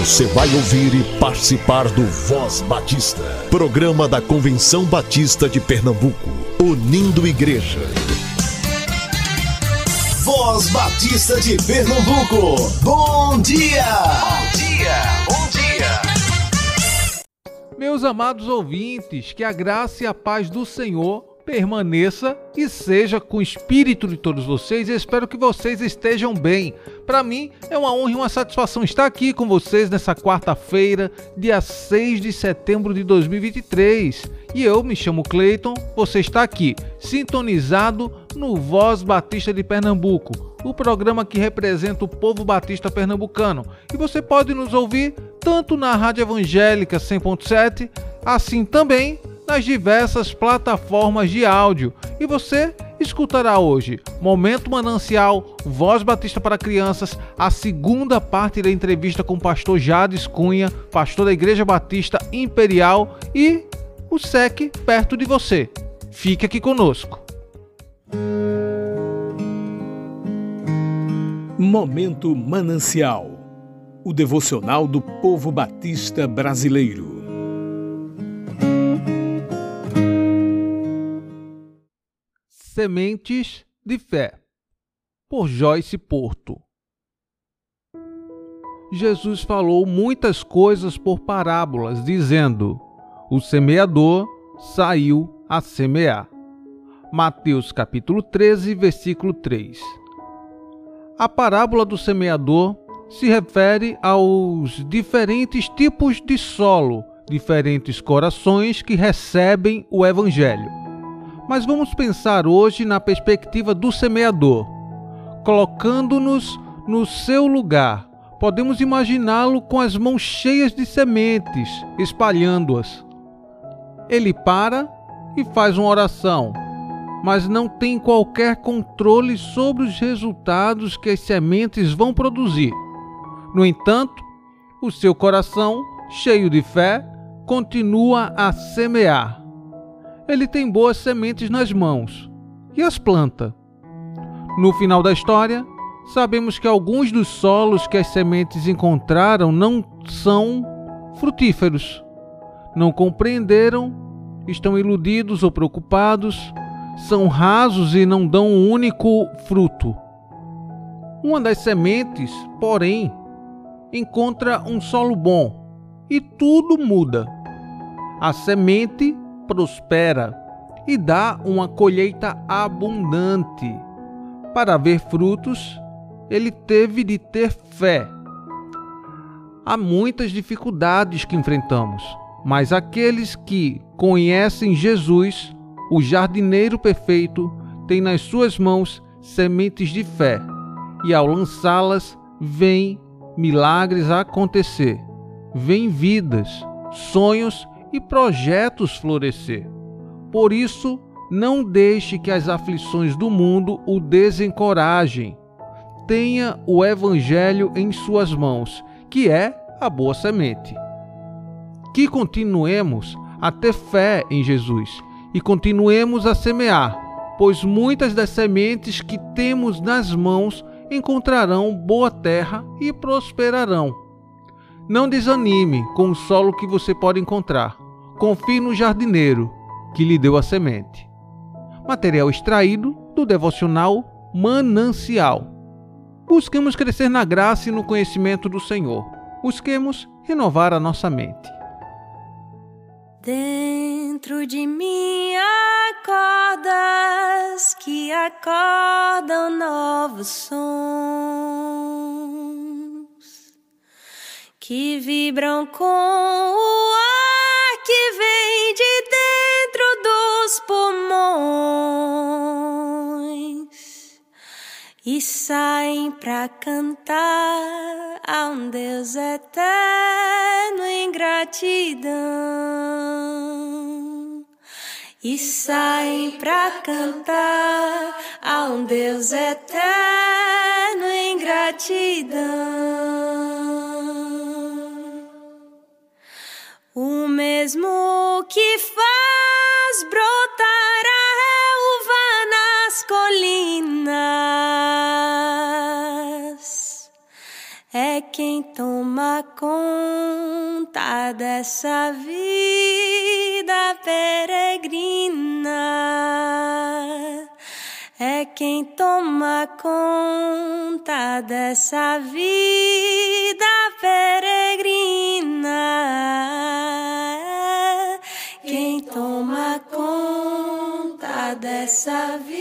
Você vai ouvir e participar do Voz Batista, programa da Convenção Batista de Pernambuco, unindo igreja. Voz Batista de Pernambuco, bom dia! Bom dia, bom dia! Meus amados ouvintes, que a graça e a paz do Senhor permaneça e seja com o espírito de todos vocês. Espero que vocês estejam bem. Para mim é uma honra e uma satisfação estar aqui com vocês nessa quarta-feira, dia 6 de setembro de 2023. E eu me chamo Cleiton, você está aqui, sintonizado no Voz Batista de Pernambuco, o programa que representa o povo batista pernambucano. E você pode nos ouvir tanto na Rádio Evangélica 100.7, assim também nas diversas plataformas de áudio. E você escutará hoje Momento Manancial, Voz Batista para Crianças, a segunda parte da entrevista com o pastor Jades Cunha, pastor da Igreja Batista Imperial e o SEC perto de você. Fique aqui conosco. Momento Manancial o devocional do povo batista brasileiro. Sementes de Fé, por Joyce Porto. Jesus falou muitas coisas por parábolas, dizendo: O semeador saiu a semear. Mateus capítulo 13, versículo 3. A parábola do semeador se refere aos diferentes tipos de solo, diferentes corações que recebem o evangelho mas vamos pensar hoje na perspectiva do semeador. Colocando-nos no seu lugar, podemos imaginá-lo com as mãos cheias de sementes, espalhando-as. Ele para e faz uma oração, mas não tem qualquer controle sobre os resultados que as sementes vão produzir. No entanto, o seu coração, cheio de fé, continua a semear ele tem boas sementes nas mãos e as planta. No final da história, sabemos que alguns dos solos que as sementes encontraram não são frutíferos. Não compreenderam, estão iludidos ou preocupados, são rasos e não dão um único fruto. Uma das sementes, porém, encontra um solo bom e tudo muda. A semente prospera e dá uma colheita abundante. Para ver frutos, ele teve de ter fé. Há muitas dificuldades que enfrentamos, mas aqueles que conhecem Jesus, o jardineiro perfeito, têm nas suas mãos sementes de fé, e ao lançá-las, vêm milagres acontecer, vêm vidas, sonhos e projetos florescer. Por isso, não deixe que as aflições do mundo o desencorajem. Tenha o Evangelho em suas mãos, que é a boa semente. Que continuemos a ter fé em Jesus e continuemos a semear, pois muitas das sementes que temos nas mãos encontrarão boa terra e prosperarão. Não desanime com o solo que você pode encontrar. Confie no jardineiro que lhe deu a semente. Material extraído do devocional Manancial. Busquemos crescer na graça e no conhecimento do Senhor. Busquemos renovar a nossa mente. Dentro de mim acordas que acordam novos sons que vibram com o ar que vem de dentro dos pulmões e saem para cantar a um Deus eterno em gratidão. E saem para cantar a um Deus eterno em gratidão. O mesmo que faz brotar a relva nas colinas é quem toma conta dessa vida peregrina. É quem toma conta dessa vida peregrina. Conta dessa vida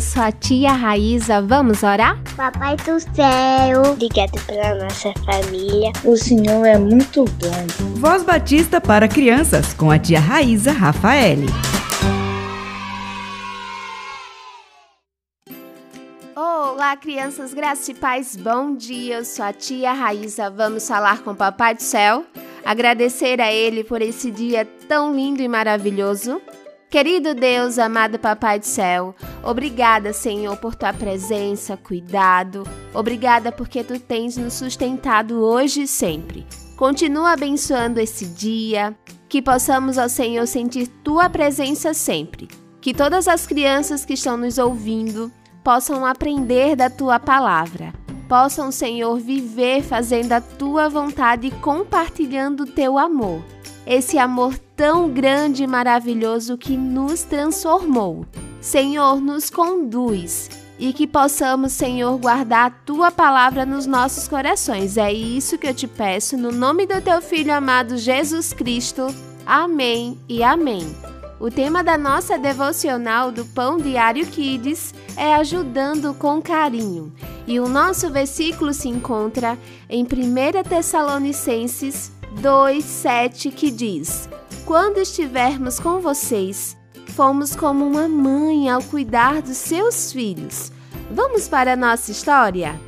eu sou a tia Raíza. Vamos orar? Papai do céu, obrigado pela nossa família. O Senhor é muito bom. Voz Batista para crianças com a tia Raíza Rafaele. Olá, crianças, graças e paz, bom dia. Eu sou a tia Raíza. Vamos falar com o Papai do Céu, agradecer a Ele por esse dia tão lindo e maravilhoso. Querido Deus, amado Papai do Céu, obrigada, Senhor, por tua presença, cuidado. Obrigada porque tu tens nos sustentado hoje e sempre. Continua abençoando esse dia, Que possamos, ó Senhor, sentir tua presença sempre. Que todas as crianças que estão nos ouvindo possam aprender da tua palavra. Possam, Senhor, viver fazendo a tua vontade e compartilhando o teu amor. Esse amor tão grande e maravilhoso que nos transformou. Senhor, nos conduz e que possamos, Senhor, guardar a tua palavra nos nossos corações. É isso que eu te peço, no nome do teu filho amado Jesus Cristo. Amém e amém. O tema da nossa devocional do Pão Diário Kids é ajudando com carinho. E o nosso versículo se encontra em 1 Tessalonicenses 2:7 que diz: Quando estivermos com vocês, fomos como uma mãe ao cuidar dos seus filhos. Vamos para a nossa história?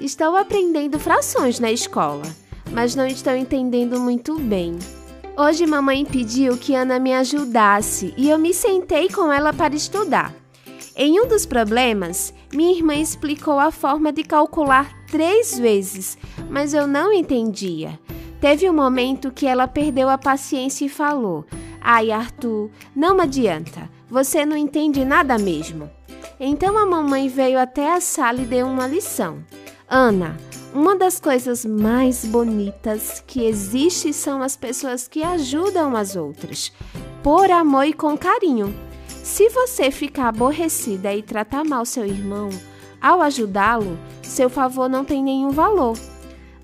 Estou aprendendo frações na escola, mas não estou entendendo muito bem. Hoje mamãe pediu que Ana me ajudasse e eu me sentei com ela para estudar. Em um dos problemas, minha irmã explicou a forma de calcular três vezes, mas eu não entendia. Teve um momento que ela perdeu a paciência e falou: Ai, Arthur, não adianta, você não entende nada mesmo. Então a mamãe veio até a sala e deu uma lição. Ana, uma das coisas mais bonitas que existe são as pessoas que ajudam as outras, por amor e com carinho. Se você ficar aborrecida e tratar mal seu irmão, ao ajudá-lo, seu favor não tem nenhum valor.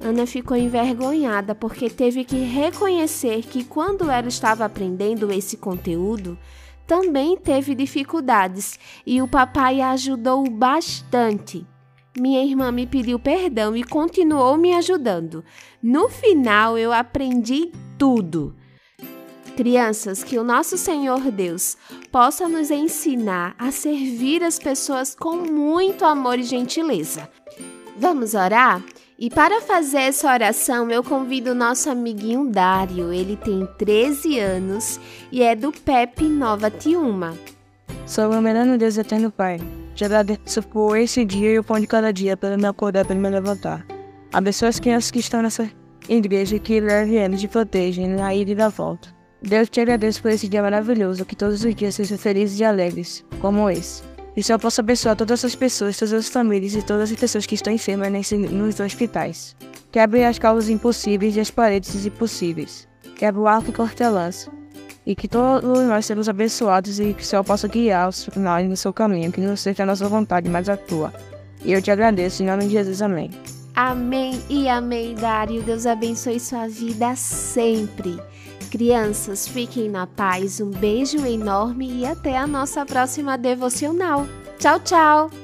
Ana ficou envergonhada porque teve que reconhecer que quando ela estava aprendendo esse conteúdo, também teve dificuldades e o papai ajudou bastante. Minha irmã me pediu perdão e continuou me ajudando. No final, eu aprendi tudo. Crianças, que o nosso Senhor Deus possa nos ensinar a servir as pessoas com muito amor e gentileza. Vamos orar? E para fazer essa oração, eu convido o nosso amiguinho Dário. Ele tem 13 anos e é do PEP Nova Tiuma. Soberano Deus Eterno Pai, te agradeço por esse dia e o pão de cada dia, pelo me acordar, pelo me levantar. Abençoe as crianças que estão nessa igreja que leve eles e protegem na ida e na volta. Deus te agradeço por esse dia maravilhoso, que todos os dias sejam felizes e alegres, como esse. E se eu posso abençoar todas as pessoas, todas as famílias e todas as pessoas que estão enfermas nos hospitais. Quebre as causas impossíveis e as paredes impossíveis. Quebre o arco e cortelãs. E que todos nós sejamos abençoados e que o Senhor possa guiar os finais no seu caminho, que não seja a nossa vontade, mas a tua. E eu te agradeço, em nome de Jesus, amém. Amém e amém, Dário. Deus abençoe sua vida sempre. Crianças, fiquem na paz, um beijo enorme e até a nossa próxima devocional. Tchau, tchau!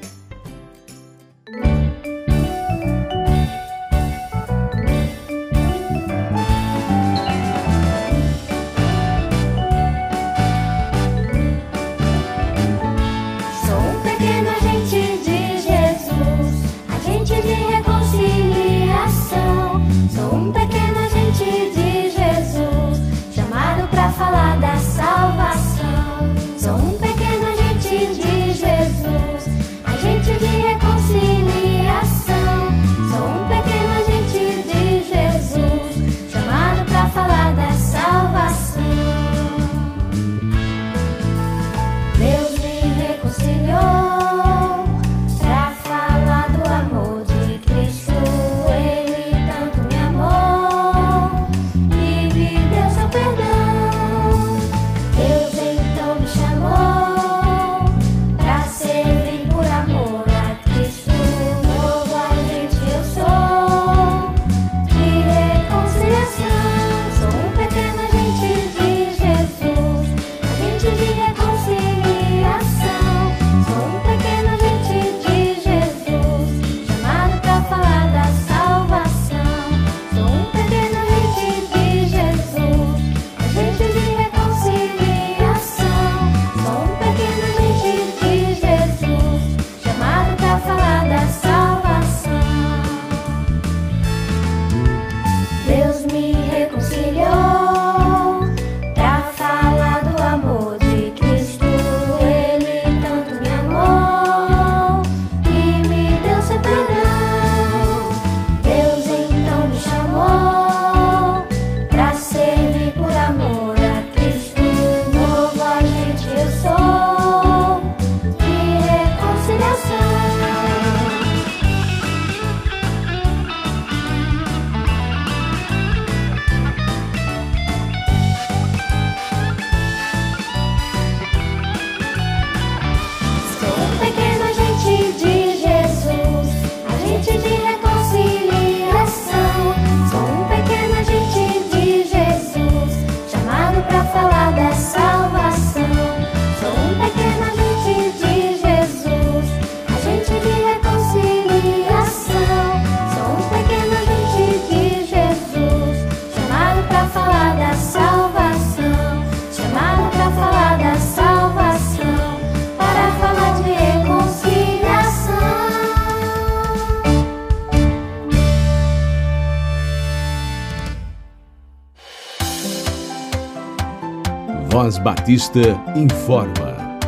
Batista informa.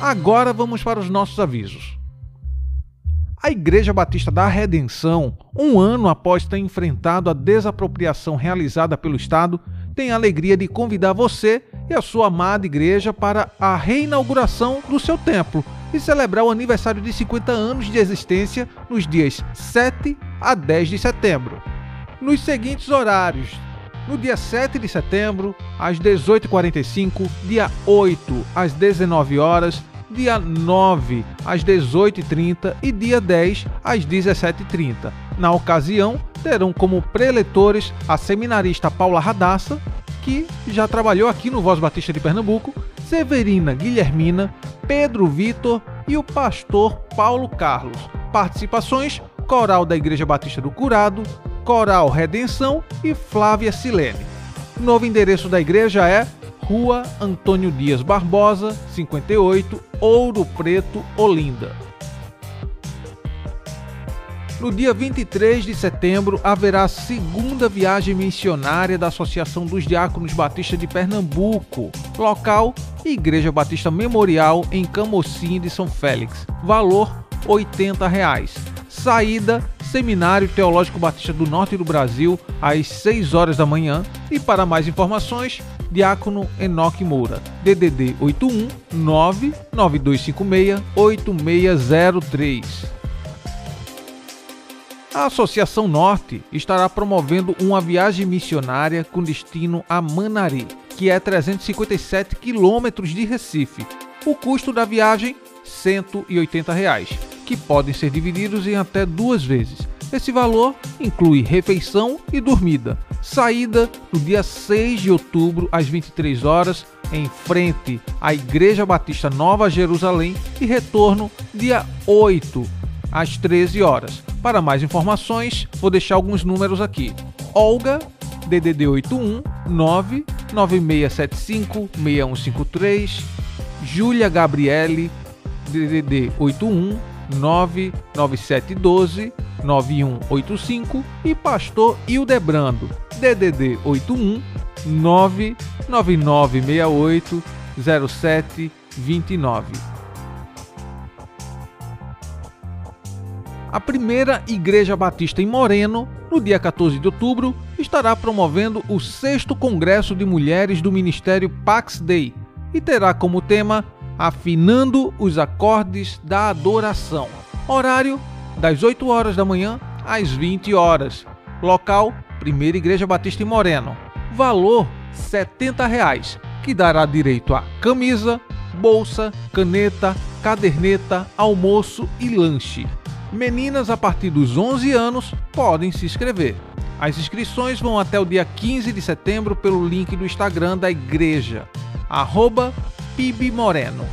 Agora vamos para os nossos avisos. A Igreja Batista da Redenção, um ano após ter enfrentado a desapropriação realizada pelo Estado, tem a alegria de convidar você e a sua amada igreja para a reinauguração do seu templo e celebrar o aniversário de 50 anos de existência nos dias 7 a 10 de setembro. Nos seguintes horários: no dia 7 de setembro, às 18h45, dia 8 às 19 horas, dia 9 às 18h30 e dia 10 às 17h30. Na ocasião, terão como preletores a seminarista Paula Radassa, que já trabalhou aqui no Voz Batista de Pernambuco, Severina Guilhermina, Pedro Vitor e o pastor Paulo Carlos. Participações: Coral da Igreja Batista do Curado, Coral Redenção e Flávia Silene. O novo endereço da igreja é Rua Antônio Dias Barbosa, 58, Ouro Preto, Olinda. No dia 23 de setembro haverá a segunda viagem missionária da Associação dos Diáconos Batista de Pernambuco, local Igreja Batista Memorial em Camocim de São Félix. Valor 80 reais. Saída Seminário Teológico Batista do Norte do Brasil às 6 horas da manhã e para mais informações Diácono Enoque Moura, DDD 81 99256 8603. A Associação Norte estará promovendo uma viagem missionária com destino a Manari, que é 357 quilômetros de Recife. O custo da viagem, 180 reais, que podem ser divididos em até duas vezes. Esse valor inclui refeição e dormida. Saída no dia 6 de outubro às 23 horas em frente à Igreja Batista Nova Jerusalém e retorno dia 8 às 13 horas. Para mais informações, vou deixar alguns números aqui. Olga, DDD 81 99675 6153, Júlia Gabriele, DDD 81 99712 9185 e Pastor Hildebrando, DDD 81 99968 0729. A primeira Igreja Batista em Moreno, no dia 14 de outubro, estará promovendo o sexto Congresso de Mulheres do Ministério Pax Day e terá como tema Afinando os Acordes da Adoração. Horário das 8 horas da manhã às 20 horas. Local: Primeira Igreja Batista em Moreno. Valor: 70 reais, que dará direito a camisa, bolsa, caneta, caderneta, almoço e lanche. Meninas a partir dos 11 anos podem se inscrever. As inscrições vão até o dia 15 de setembro pelo link do Instagram da igreja, arroba pibmoreno.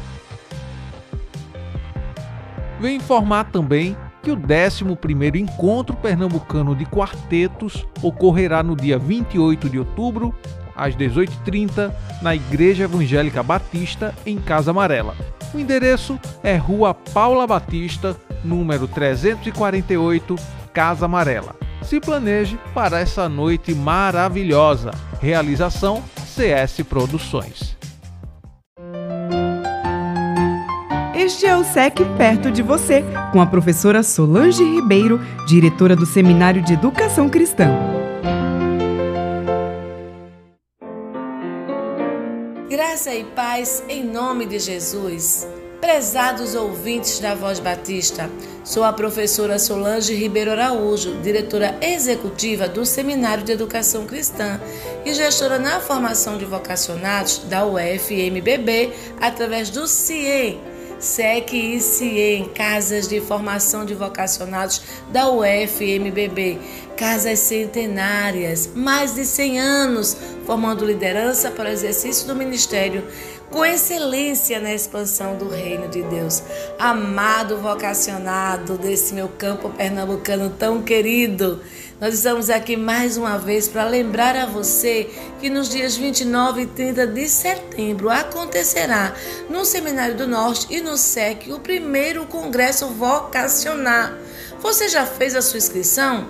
Vem informar também que o 11º Encontro Pernambucano de Quartetos ocorrerá no dia 28 de outubro, às 18h30, na Igreja Evangélica Batista, em Casa Amarela. O endereço é Rua Paula Batista, número 348, Casa Amarela. Se planeje para essa noite maravilhosa. Realização CS Produções. Este é o SEC Perto de Você, com a professora Solange Ribeiro, diretora do Seminário de Educação Cristã. Graça e paz em nome de Jesus. Prezados ouvintes da Voz Batista, sou a professora Solange Ribeiro Araújo, diretora executiva do Seminário de Educação Cristã e gestora na formação de vocacionados da UFMBB através do CIEM, SEC e CIEM, Casas de Formação de Vocacionados da UFMBB, casas centenárias, mais de 100 anos, formando liderança para o exercício do ministério com excelência na expansão do reino de Deus. Amado vocacionado desse meu campo pernambucano tão querido, nós estamos aqui mais uma vez para lembrar a você que nos dias 29 e 30 de setembro acontecerá no Seminário do Norte e no SEC o primeiro congresso vocacional. Você já fez a sua inscrição?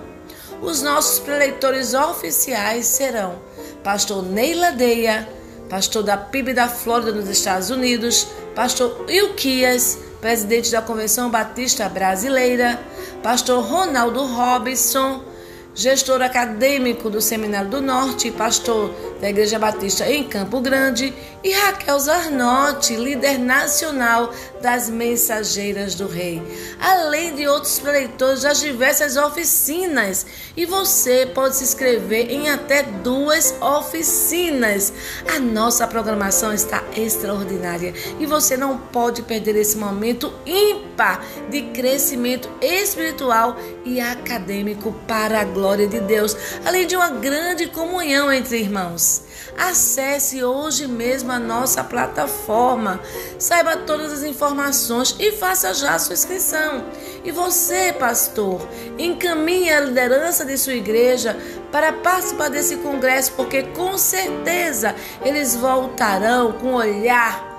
Os nossos preleitores oficiais serão pastor Neila Deia, pastor da PIB da Flórida nos Estados Unidos, pastor Ilquias, presidente da Convenção Batista Brasileira, pastor Ronaldo Robinson, gestor acadêmico do Seminário do Norte, pastor da Igreja Batista em Campo Grande, e Raquel Zarnotti, líder nacional das Mensageiras do Rei, além de outros preleitores das diversas oficinas. E você pode se inscrever em até duas oficinas. A nossa programação está extraordinária e você não pode perder esse momento ímpar de crescimento espiritual e acadêmico para a glória de Deus, além de uma grande comunhão entre irmãos. Acesse hoje mesmo a nossa plataforma, saiba todas as informações e faça já a sua inscrição. E você, pastor, encaminhe a liderança de sua igreja para participar desse congresso, porque com certeza eles voltarão com um olhar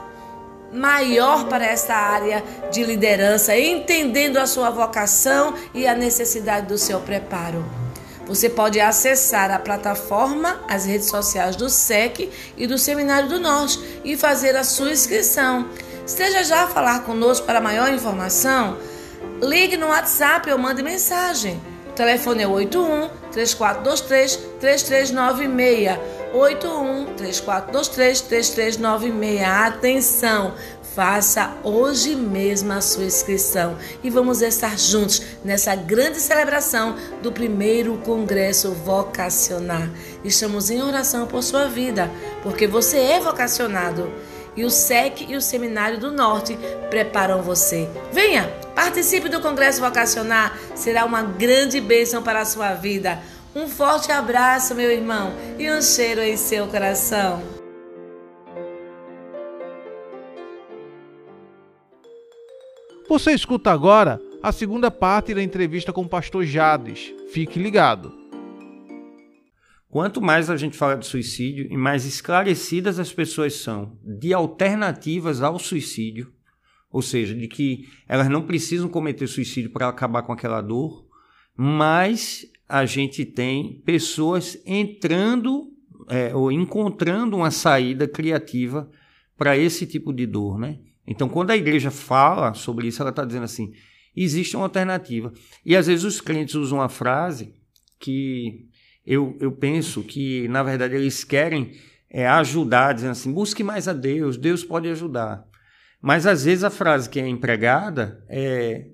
maior para esta área de liderança, entendendo a sua vocação e a necessidade do seu preparo. Você pode acessar a plataforma, as redes sociais do SEC e do Seminário do Norte e fazer a sua inscrição. Esteja já a falar conosco para maior informação. Ligue no WhatsApp ou mande mensagem. O telefone é 81 3423 3396. 81 3423 3396. Atenção! Faça hoje mesmo a sua inscrição e vamos estar juntos nessa grande celebração do primeiro Congresso Vocacionar. Estamos em oração por sua vida, porque você é vocacionado e o SEC e o Seminário do Norte preparam você. Venha, participe do Congresso Vocacionar, será uma grande bênção para a sua vida. Um forte abraço, meu irmão, e um cheiro em seu coração. Você escuta agora a segunda parte da entrevista com o pastor Jades. Fique ligado. Quanto mais a gente fala de suicídio e mais esclarecidas as pessoas são de alternativas ao suicídio, ou seja, de que elas não precisam cometer suicídio para acabar com aquela dor, mais a gente tem pessoas entrando é, ou encontrando uma saída criativa para esse tipo de dor, né? Então, quando a igreja fala sobre isso, ela está dizendo assim: existe uma alternativa. E às vezes os crentes usam uma frase que eu, eu penso que, na verdade, eles querem é, ajudar, dizendo assim: busque mais a Deus, Deus pode ajudar. Mas às vezes a frase que é empregada é: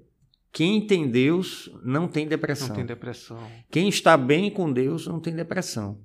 quem tem Deus não tem depressão. Não tem depressão. Quem está bem com Deus não tem depressão.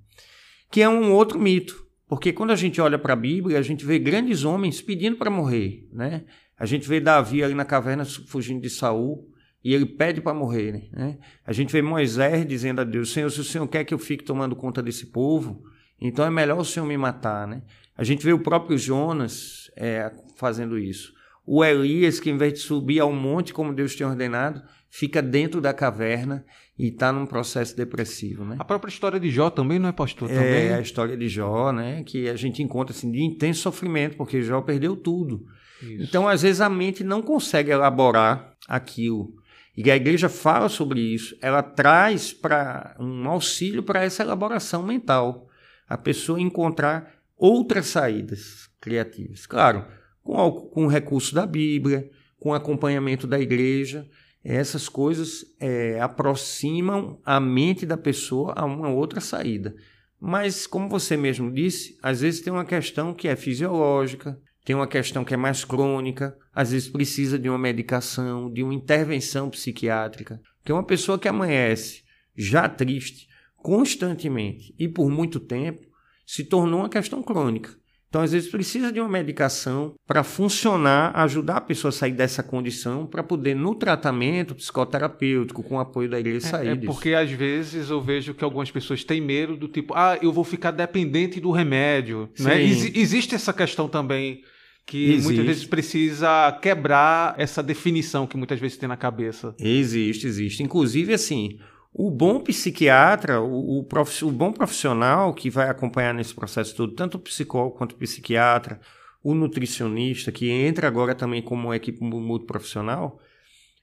Que é um outro mito. Porque quando a gente olha para a Bíblia, a gente vê grandes homens pedindo para morrer, né? A gente vê Davi ali na caverna fugindo de Saul e ele pede para morrer, né? A gente vê Moisés dizendo a Deus: Senhor, se o Senhor quer que eu fique tomando conta desse povo, então é melhor o Senhor me matar, né? A gente vê o próprio Jonas é, fazendo isso. O Elias, que em vez de subir ao monte como Deus tinha ordenado, fica dentro da caverna e está num processo depressivo, né? A própria história de Jó também não é pastor é, também? É a história de Jó, né? Que a gente encontra assim de intenso sofrimento porque Jó perdeu tudo. Isso. Então às vezes a mente não consegue elaborar aquilo. E a igreja fala sobre isso. Ela traz para um auxílio para essa elaboração mental, a pessoa encontrar outras saídas criativas. Claro, com, com o recurso da Bíblia, com acompanhamento da igreja essas coisas é, aproximam a mente da pessoa a uma outra saída. Mas, como você mesmo disse, às vezes tem uma questão que é fisiológica, tem uma questão que é mais crônica, às vezes precisa de uma medicação, de uma intervenção psiquiátrica. Tem uma pessoa que amanhece já triste, constantemente e por muito tempo, se tornou uma questão crônica. Então, às vezes, precisa de uma medicação para funcionar, ajudar a pessoa a sair dessa condição, para poder, no tratamento psicoterapêutico, com o apoio da igreja, sair é, é disso. Porque, às vezes, eu vejo que algumas pessoas têm medo do tipo, ah, eu vou ficar dependente do remédio. Né? Ex existe essa questão também que existe. muitas vezes precisa quebrar essa definição que muitas vezes tem na cabeça. Existe, existe. Inclusive, assim, o bom psiquiatra, o, o, prof, o, bom profissional que vai acompanhar nesse processo todo, tanto o psicólogo quanto o psiquiatra, o nutricionista, que entra agora também como uma equipe multiprofissional,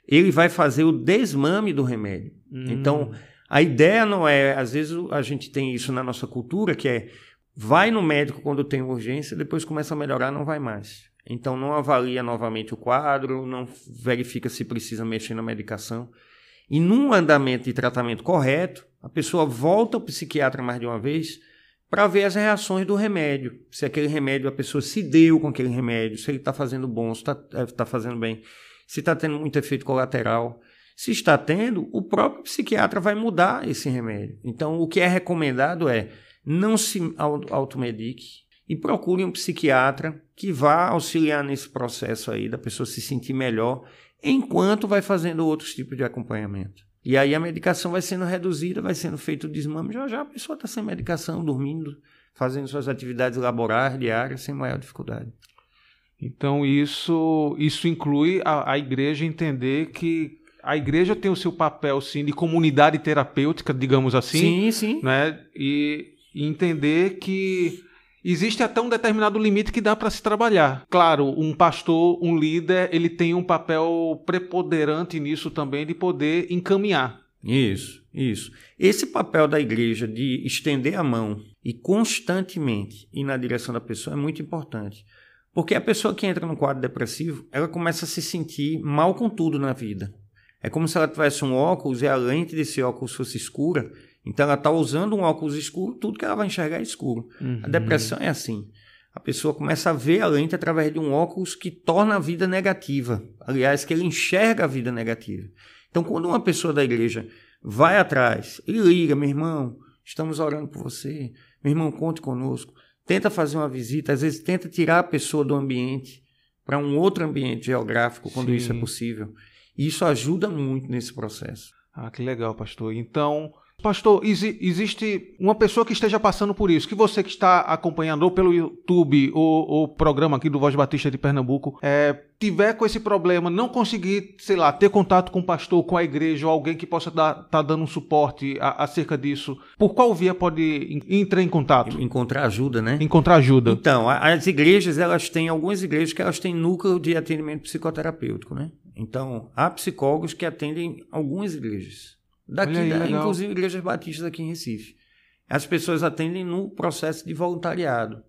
ele vai fazer o desmame do remédio. Hum. Então, a ideia não é, às vezes a gente tem isso na nossa cultura, que é vai no médico quando tem urgência, depois começa a melhorar, não vai mais. Então não avalia novamente o quadro, não verifica se precisa mexer na medicação. E num andamento de tratamento correto, a pessoa volta ao psiquiatra mais de uma vez para ver as reações do remédio. Se aquele remédio, a pessoa se deu com aquele remédio, se ele está fazendo bom, se está é, tá fazendo bem, se está tendo muito efeito colateral. Se está tendo, o próprio psiquiatra vai mudar esse remédio. Então, o que é recomendado é não se automedique e procure um psiquiatra que vá auxiliar nesse processo aí da pessoa se sentir melhor enquanto vai fazendo outros tipos de acompanhamento. E aí a medicação vai sendo reduzida, vai sendo feito o desmame. Já já a pessoa está sem medicação, dormindo, fazendo suas atividades laborais diárias sem maior dificuldade. Então isso, isso inclui a, a igreja entender que a igreja tem o seu papel, sim, de comunidade terapêutica, digamos assim. Sim, sim. Né? E, e entender que existe até um determinado limite que dá para se trabalhar. Claro, um pastor, um líder, ele tem um papel preponderante nisso também de poder encaminhar. Isso, isso. Esse papel da igreja de estender a mão e constantemente ir na direção da pessoa é muito importante. Porque a pessoa que entra no quadro depressivo, ela começa a se sentir mal com tudo na vida. É como se ela tivesse um óculos e a lente desse óculos fosse escura então ela está usando um óculos escuro, tudo que ela vai enxergar é escuro. Uhum. A depressão é assim. A pessoa começa a ver a lente através de um óculos que torna a vida negativa. Aliás, que ele enxerga a vida negativa. Então, quando uma pessoa da igreja vai atrás e liga, meu irmão, estamos orando por você, meu irmão, conte conosco, tenta fazer uma visita, às vezes tenta tirar a pessoa do ambiente para um outro ambiente geográfico, quando Sim. isso é possível. E isso ajuda muito nesse processo. Ah, que legal, pastor. Então, Pastor, existe uma pessoa que esteja passando por isso, que você que está acompanhando ou pelo YouTube ou o programa aqui do Voz Batista de Pernambuco, é, tiver com esse problema, não conseguir, sei lá, ter contato com o pastor, com a igreja ou alguém que possa estar tá dando um suporte a, acerca disso, por qual via pode entrar em contato? Encontrar ajuda, né? Encontrar ajuda. Então, as igrejas, elas têm, algumas igrejas que elas têm núcleo de atendimento psicoterapêutico, né? Então, há psicólogos que atendem algumas igrejas. Daqui, aí, da, inclusive igrejas batistas aqui em Recife. As pessoas atendem no processo de voluntariado.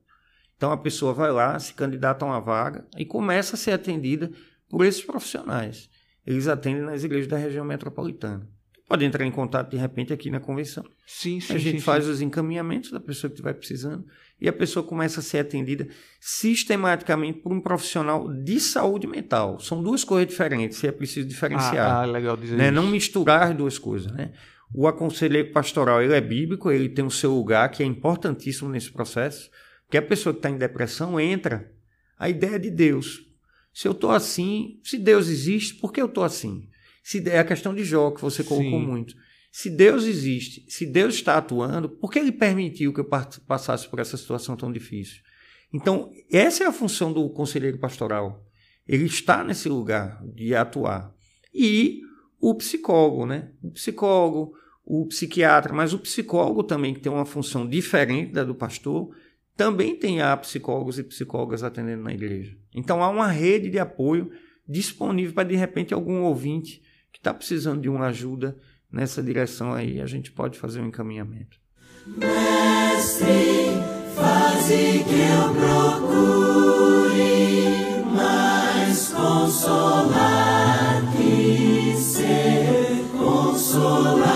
Então a pessoa vai lá, se candidata a uma vaga e começa a ser atendida por esses profissionais. Eles atendem nas igrejas da região metropolitana. Pode entrar em contato de repente aqui na convenção. Sim, sim. A gente sim, faz sim. os encaminhamentos da pessoa que estiver precisando e a pessoa começa a ser atendida sistematicamente por um profissional de saúde mental. São duas coisas diferentes, é preciso diferenciar. Ah, ah legal dizer né? isso. Não misturar as duas coisas, né? O aconselheiro pastoral ele é bíblico, ele tem o seu lugar que é importantíssimo nesse processo, porque a pessoa que está em depressão entra a ideia de Deus. Se eu estou assim, se Deus existe, por que eu estou assim? Se é a questão de Jó que você colocou Sim. muito. Se Deus existe, se Deus está atuando, por que ele permitiu que eu passasse por essa situação tão difícil? Então, essa é a função do conselheiro pastoral. Ele está nesse lugar de atuar. E o psicólogo, né? O psicólogo, o psiquiatra, mas o psicólogo também, que tem uma função diferente da do pastor, também tem há psicólogos e psicólogas atendendo na igreja. Então, há uma rede de apoio disponível para, de repente, algum ouvinte que está precisando de uma ajuda nessa direção aí, a gente pode fazer um encaminhamento. Mestre, faze que eu procure mais consolar que ser consolado,